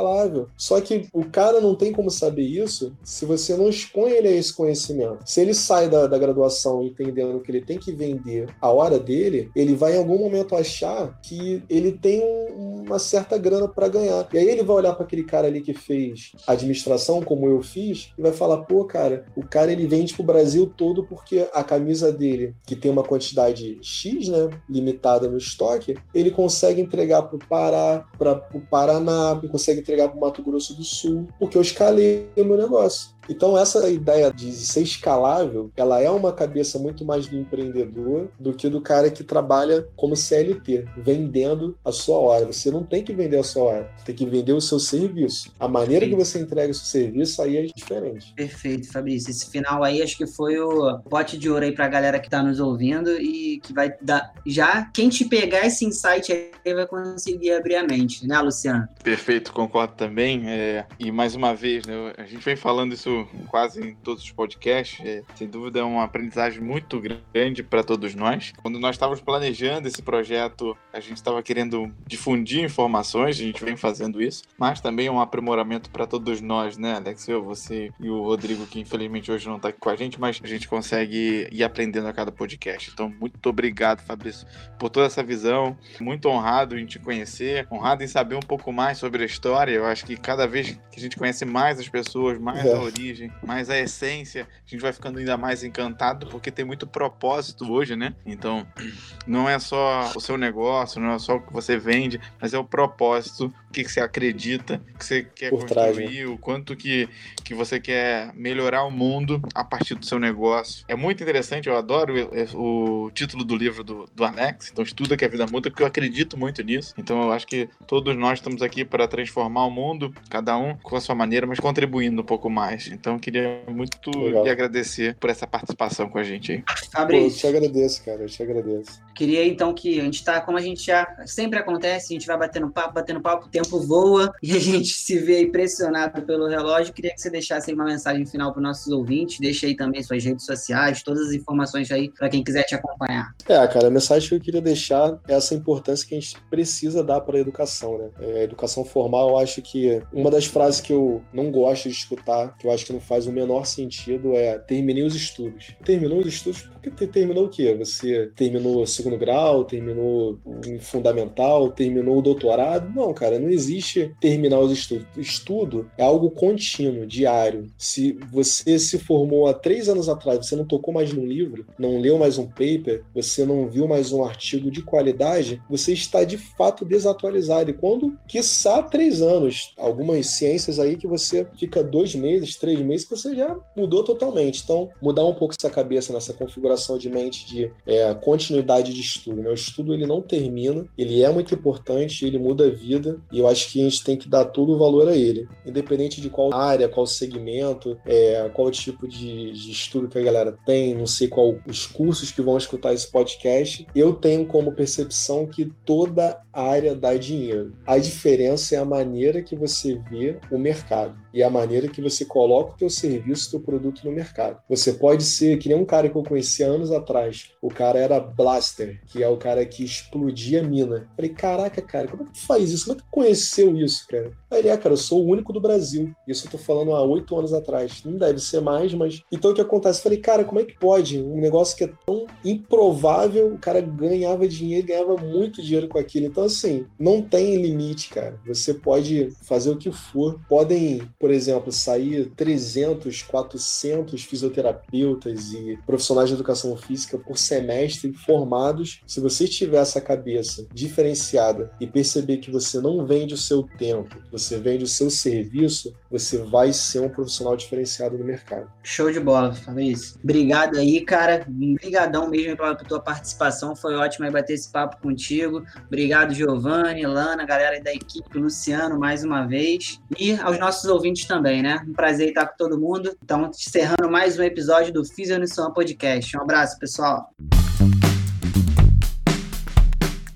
Só que o cara não tem como saber isso se você não expõe ele a esse conhecimento. Se ele sai da, da graduação entendendo que ele tem que vender a hora dele, ele vai em algum momento achar que ele tem um, uma certa grana para ganhar. E aí ele vai olhar para aquele cara ali que fez administração, como eu fiz, e vai falar: pô, cara, o cara ele vende pro Brasil todo porque a camisa dele, que tem uma quantidade X, né, limitada no estoque, ele consegue entregar pro Pará, para o Paraná, consegue entregar pro Mato Grosso do Sul, porque eu escalei o meu negócio. Então essa ideia de ser escalável, ela é uma cabeça muito mais do empreendedor do que do cara que trabalha como CLT, vendendo a sua hora. Você não tem que vender a sua hora, tem que vender o seu serviço. A maneira Sim. que você entrega o seu serviço aí é diferente. Perfeito, Fabrício. Esse final aí acho que foi o pote de ouro aí pra galera que tá nos ouvindo e que vai dar já quem te pegar esse insight aí vai conseguir abrir a mente, né, Luciano? Perfeito, concordo também. É... E mais uma vez, né, a gente vem falando isso quase em todos os podcasts. É, sem dúvida é uma aprendizagem muito grande para todos nós. Quando nós estávamos planejando esse projeto, a gente estava querendo difundir informações, a gente vem fazendo isso, mas também é um aprimoramento para todos nós, né, Alex? Eu, você e o Rodrigo, que infelizmente hoje não está aqui com a gente, mas a gente consegue ir aprendendo a cada podcast. Então, muito obrigado, Fabrício, por toda essa visão. Muito honrado em te conhecer, honrado em saber um pouco mais sobre a história. Eu acho que cada vez que a gente conhece mais as pessoas, mais é. a origem, origem, mas a essência, a gente vai ficando ainda mais encantado porque tem muito propósito hoje, né? Então, não é só o seu negócio, não é só o que você vende, mas é o propósito, o que, você acredita, o que você quer Por construir, trás, né? o quanto que, que você quer melhorar o mundo a partir do seu negócio. É muito interessante, eu adoro o, o título do livro do, do Alex, então estuda que a vida muda, porque eu acredito muito nisso. Então eu acho que todos nós estamos aqui para transformar o mundo, cada um com a sua maneira, mas contribuindo um pouco mais. Então, queria muito Legal. lhe agradecer por essa participação com a gente aí. Fabrício. eu te agradeço, cara. Eu te agradeço. Queria então que a gente tá, como a gente já sempre acontece, a gente vai batendo papo, batendo papo, o tempo voa e a gente se vê aí pressionado pelo relógio. Queria que você deixasse aí uma mensagem final para os nossos ouvintes, deixe aí também suas redes sociais, todas as informações aí para quem quiser te acompanhar. É, cara, a mensagem que eu queria deixar é essa importância que a gente precisa dar para a educação, né? É, a educação formal, eu acho que uma das frases que eu não gosto de escutar, que eu acho que não faz o menor sentido, é terminei os estudos. Terminou os estudos porque terminou o quê? Você terminou o segundo grau, terminou o fundamental, terminou o doutorado? Não, cara, não existe terminar os estudos. Estudo é algo contínuo, diário. Se você se formou há três anos atrás, você não tocou mais num livro, não leu mais um paper, você não viu mais um artigo de qualidade, você está de fato desatualizado. E quando, quiçá, três anos, algumas ciências aí que você fica dois meses, três meses, que você já mudou totalmente. Então, mudar um pouco essa cabeça nessa configuração de mente de é, continuidade de estudo. Né? O estudo ele não termina, ele é muito importante, ele muda a vida e eu acho que a gente tem que dar todo o valor a ele, independente de qual área, qual segmento, é, qual tipo de, de estudo que a galera tem, não sei qual os cursos que vão escutar esse podcast. Eu tenho como percepção que toda área dá dinheiro. A diferença é a maneira que você vê o mercado e a maneira que você coloca o teu serviço, o teu produto no mercado. Você pode ser que nem um cara que eu conheci anos atrás. O cara era Blaster, que é o cara que explodia mina. Falei, caraca, cara, como é que tu faz isso? Como é que tu conheceu isso, cara? Aí ele, é, cara, eu sou o único do Brasil. Isso eu tô falando há oito anos atrás. Não deve ser mais, mas. Então o que acontece? Falei, cara, como é que pode? Um negócio que é tão improvável, o cara ganhava dinheiro, ganhava muito dinheiro com aquilo. Então, assim, não tem limite, cara. Você pode fazer o que for. Podem, por exemplo, sair 300, 400 fisioterapeutas e profissionais de educação física por semestre formados. Se você tiver essa cabeça diferenciada e perceber que você não vende o seu tempo, você vende o seu serviço, você vai ser um profissional diferenciado no mercado. Show de bola, Fabrício. Obrigado aí, cara. Obrigadão mesmo pela tua participação. Foi ótimo aí bater esse papo contigo. Obrigado, Giovanni, Lana, galera da equipe, Luciano, mais uma vez. E aos nossos ouvintes também, né? Um prazer com todo mundo. Então, encerrando mais um episódio do Fisionissuan Podcast. Um abraço, pessoal.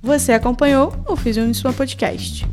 Você acompanhou o Fisionissuan Podcast.